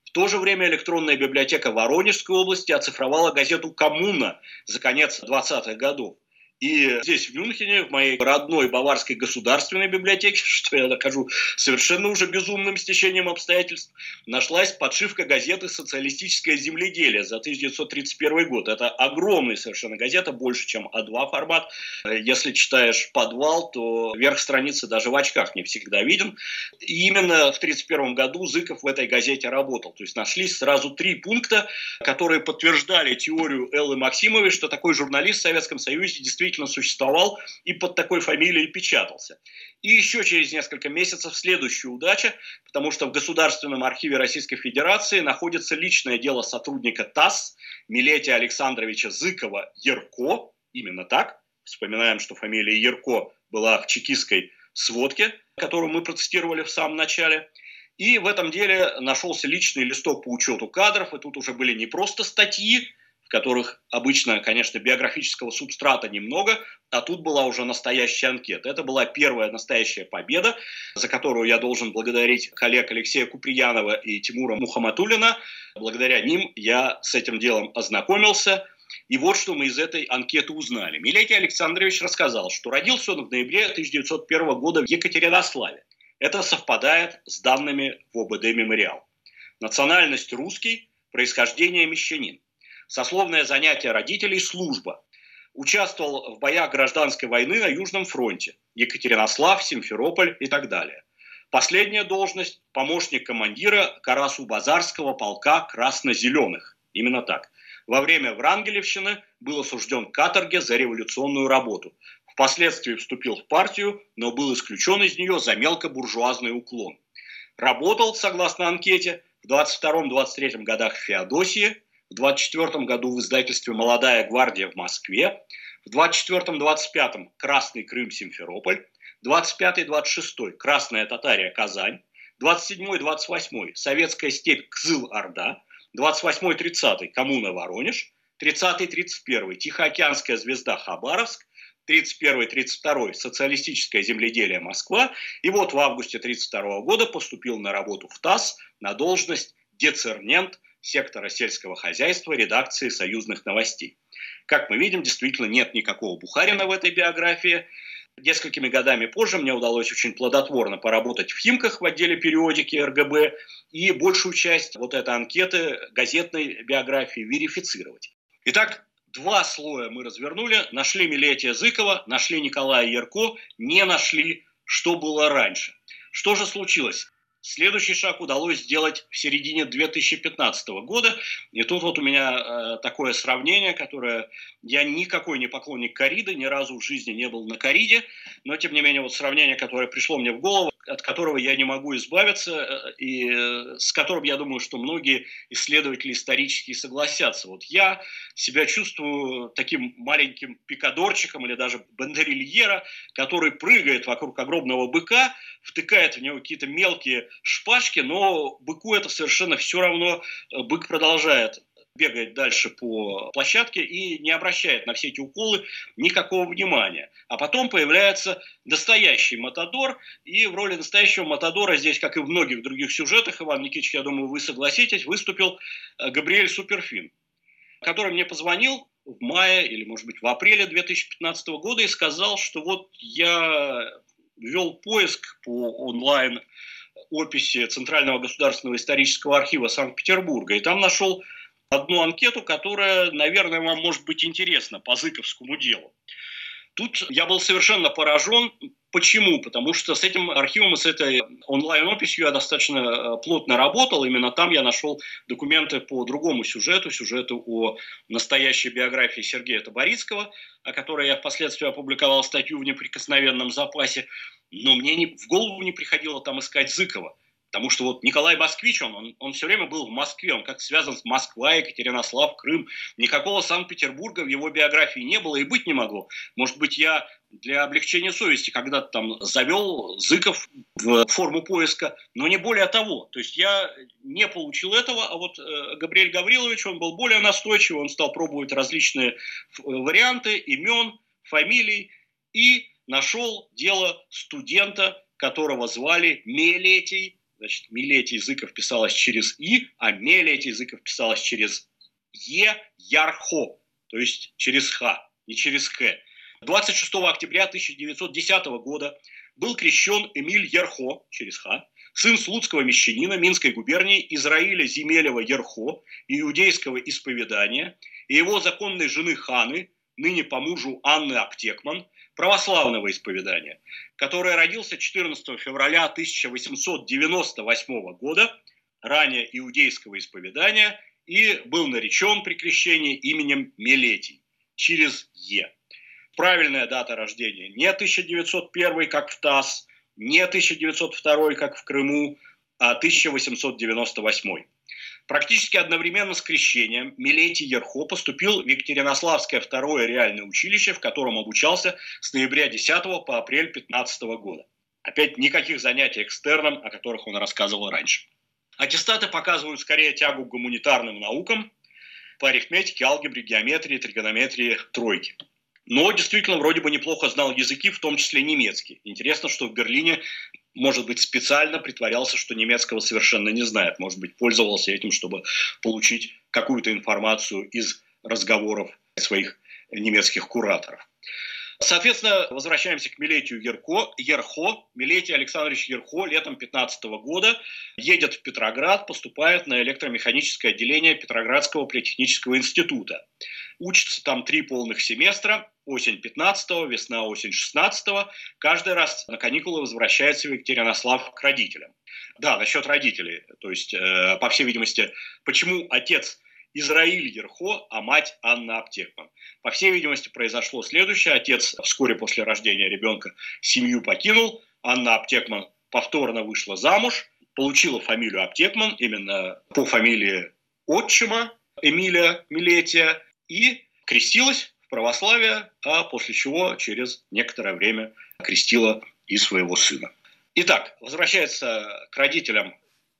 в то же время электронная библиотека Воронежской области оцифровала газету «Коммуна» за конец 20-х годов. И здесь, в Мюнхене, в моей родной баварской государственной библиотеке, [LAUGHS] что я нахожу совершенно уже безумным стечением обстоятельств, нашлась подшивка газеты «Социалистическое земледелие» за 1931 год. Это огромная совершенно газета, больше, чем А2 формат. Если читаешь «Подвал», то верх страницы даже в очках не всегда виден. И именно в 1931 году Зыков в этой газете работал. То есть нашлись сразу три пункта, которые подтверждали теорию Эллы Максимовой, что такой журналист в Советском Союзе действительно действительно существовал и под такой фамилией печатался. И еще через несколько месяцев следующая удача, потому что в Государственном архиве Российской Федерации находится личное дело сотрудника ТАСС Милетия Александровича Зыкова-Ярко, именно так, вспоминаем, что фамилия Ярко была в чекистской сводке, которую мы процитировали в самом начале. И в этом деле нашелся личный листок по учету кадров, и тут уже были не просто статьи, в которых обычно, конечно, биографического субстрата немного, а тут была уже настоящая анкета. Это была первая настоящая победа, за которую я должен благодарить коллег Алексея Куприянова и Тимура Мухаматулина. Благодаря ним я с этим делом ознакомился. И вот что мы из этой анкеты узнали. Милетий Александрович рассказал, что родился он в ноябре 1901 года в Екатеринославе. Это совпадает с данными в ОБД «Мемориал». Национальность русский, происхождение мещанин. Сословное занятие родителей – служба. Участвовал в боях гражданской войны на Южном фронте. Екатеринослав, Симферополь и так далее. Последняя должность – помощник командира Карасу-Базарского полка красно-зеленых. Именно так. Во время Врангелевщины был осужден к каторге за революционную работу. Впоследствии вступил в партию, но был исключен из нее за мелкобуржуазный уклон. Работал, согласно анкете, в 22-23 годах в Феодосии, в 24 году в издательстве «Молодая гвардия» в Москве, в 24-25 «Красный Крым Симферополь», 25-26 «Красная Татария Казань», 27-28 «Советская степь Кзыл-Орда», 28-30 «Коммуна Воронеж», 30-31 «Тихоокеанская звезда Хабаровск», 31-32 «Социалистическое земледелие Москва». И вот в августе 32 года поступил на работу в ТАСС на должность децернент сектора сельского хозяйства редакции союзных новостей. Как мы видим, действительно нет никакого Бухарина в этой биографии. Несколькими годами позже мне удалось очень плодотворно поработать в Химках в отделе периодики РГБ и большую часть вот этой анкеты газетной биографии верифицировать. Итак, два слоя мы развернули. Нашли Милетия Зыкова, нашли Николая Ярко, не нашли, что было раньше. Что же случилось? Следующий шаг удалось сделать в середине 2015 года. И тут вот у меня э, такое сравнение, которое... Я никакой не поклонник кориды, ни разу в жизни не был на кориде, но тем не менее вот сравнение, которое пришло мне в голову, от которого я не могу избавиться, э, и э, с которым я думаю, что многие исследователи исторические согласятся. Вот я себя чувствую таким маленьким пикадорчиком или даже бандерильера, который прыгает вокруг огромного быка, втыкает в него какие-то мелкие шпажки, но быку это совершенно все равно, э, бык продолжает бегает дальше по площадке и не обращает на все эти уколы никакого внимания. А потом появляется настоящий Матадор, и в роли настоящего Матадора здесь, как и в многих других сюжетах, Иван Никитич, я думаю, вы согласитесь, выступил э, Габриэль Суперфин, который мне позвонил в мае или, может быть, в апреле 2015 года и сказал, что вот я вел поиск по онлайн описи Центрального государственного исторического архива Санкт-Петербурга, и там нашел одну анкету, которая, наверное, вам может быть интересна по Зыковскому делу. Тут я был совершенно поражен. Почему? Потому что с этим архивом и с этой онлайн-описью я достаточно э, плотно работал. Именно там я нашел документы по другому сюжету, сюжету о настоящей биографии Сергея Таборицкого, о которой я впоследствии опубликовал статью в неприкосновенном запасе. Но мне не, в голову не приходило там искать Зыкова. Потому что вот Николай Москвич, он, он, он все время был в Москве, он как связан с Москвой, Екатеринослав, Крым. Никакого Санкт-Петербурга в его биографии не было и быть не могло. Может быть, я для облегчения совести когда-то там завел Зыков в форму поиска, но не более того. То есть я не получил этого, а вот э, Габриэль Гаврилович, он был более настойчивый, он стал пробовать различные варианты имен, фамилий и нашел дело студента, которого звали Мелетий Значит, Милетий языков писалось через И, а Мелетий языков писалось через Е, Ярхо, то есть через Х, не через Х. 26 октября 1910 года был крещен Эмиль Ерхо, через Х, сын слуцкого мещанина Минской губернии Израиля Земелева Ерхо, иудейского исповедания, и его законной жены Ханы, ныне по мужу Анны Аптекман, православного исповедания, который родился 14 февраля 1898 года, ранее иудейского исповедания, и был наречен при крещении именем Мелетий, через Е. Правильная дата рождения не 1901, как в ТАСС, не 1902, как в Крыму, а 1898. Практически одновременно с крещением Милетий Ерхо поступил в Екатеринославское второе реальное училище, в котором обучался с ноября 10 по апрель 15 года. Опять никаких занятий экстерном, о которых он рассказывал раньше. Аттестаты показывают скорее тягу к гуманитарным наукам по арифметике, алгебре, геометрии, тригонометрии, тройке но действительно вроде бы неплохо знал языки, в том числе немецкий. Интересно, что в Берлине, может быть, специально притворялся, что немецкого совершенно не знает. Может быть, пользовался этим, чтобы получить какую-то информацию из разговоров своих немецких кураторов. Соответственно, возвращаемся к Милетию Ерко. Ерхо, Милетий Александрович Ерхо летом 15 года едет в Петроград, поступает на электромеханическое отделение Петроградского политехнического института. Учится там три полных семестра, осень 15-го, весна, осень 16-го. Каждый раз на каникулы возвращается в Екатеринослав к родителям. Да, насчет родителей. То есть, э, по всей видимости, почему отец Израиль Ерхо, а мать Анна Аптекман. По всей видимости, произошло следующее. Отец вскоре после рождения ребенка семью покинул. Анна Аптекман повторно вышла замуж, получила фамилию Аптекман, именно по фамилии отчима Эмилия Милетия, и крестилась православия, а после чего через некоторое время крестила и своего сына. Итак, возвращается к родителям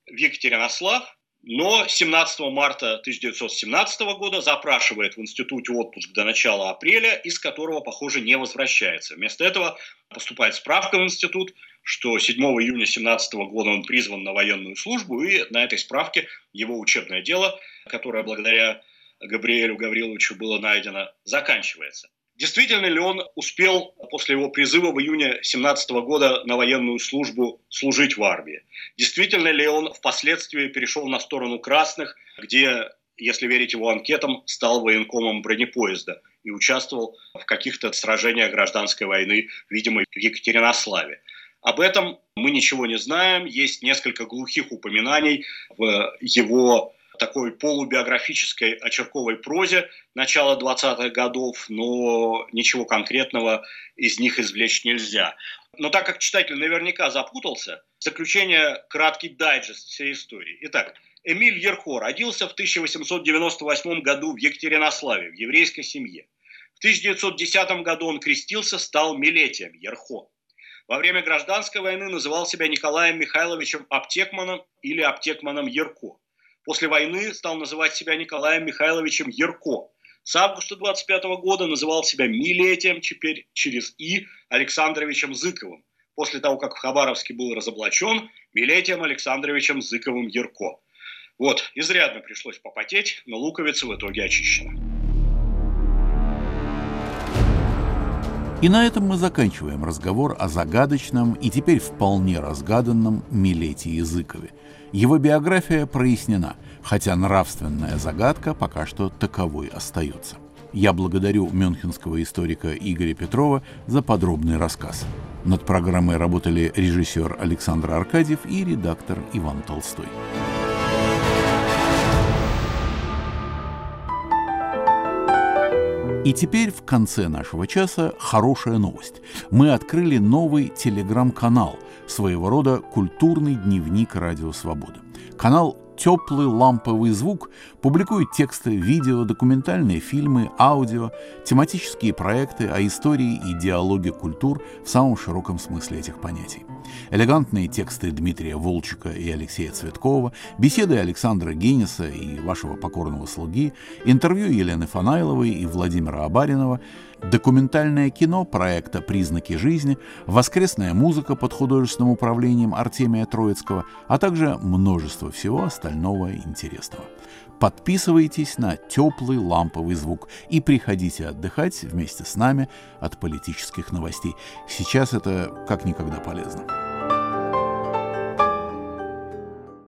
в Екатеринослав, но 17 марта 1917 года запрашивает в институте отпуск до начала апреля, из которого, похоже, не возвращается. Вместо этого поступает справка в институт, что 7 июня 17 года он призван на военную службу, и на этой справке его учебное дело, которое благодаря Габриэлю Гавриловичу было найдено, заканчивается. Действительно ли он успел после его призыва в июне 17 года на военную службу служить в армии? Действительно ли он впоследствии перешел на сторону красных, где, если верить его анкетам, стал военкомом бронепоезда и участвовал в каких-то сражениях гражданской войны, видимо, в Екатеринославе? Об этом мы ничего не знаем. Есть несколько глухих упоминаний в его такой полубиографической очерковой прозе начала 20-х годов, но ничего конкретного из них извлечь нельзя. Но так как читатель наверняка запутался, заключение краткий дайджест всей истории. Итак, Эмиль Ерхо родился в 1898 году в Екатеринославе, в еврейской семье. В 1910 году он крестился, стал Милетием Ерхо. Во время гражданской войны называл себя Николаем Михайловичем Аптекманом или Аптекманом Ерко. После войны стал называть себя Николаем Михайловичем Ерко. С августа 25 года называл себя Милетием, теперь через И, Александровичем Зыковым. После того, как в Хабаровске был разоблачен, Милетием Александровичем Зыковым Ерко. Вот, изрядно пришлось попотеть, но луковица в итоге очищена. И на этом мы заканчиваем разговор о загадочном и теперь вполне разгаданном Милете Языкове. Его биография прояснена, хотя нравственная загадка пока что таковой остается. Я благодарю мюнхенского историка Игоря Петрова за подробный рассказ. Над программой работали режиссер Александр Аркадьев и редактор Иван Толстой. И теперь в конце нашего часа хорошая новость. Мы открыли новый телеграм-канал, своего рода культурный дневник Радио Свобода. Канал теплый ламповый звук публикует тексты, видео, документальные фильмы, аудио, тематические проекты о истории и диалоге культур в самом широком смысле этих понятий. Элегантные тексты Дмитрия Волчика и Алексея Цветкова, беседы Александра Гениса и вашего покорного слуги, интервью Елены Фанайловой и Владимира Абаринова – документальное кино проекта «Признаки жизни», воскресная музыка под художественным управлением Артемия Троицкого, а также множество всего остального интересного. Подписывайтесь на теплый ламповый звук и приходите отдыхать вместе с нами от политических новостей. Сейчас это как никогда полезно.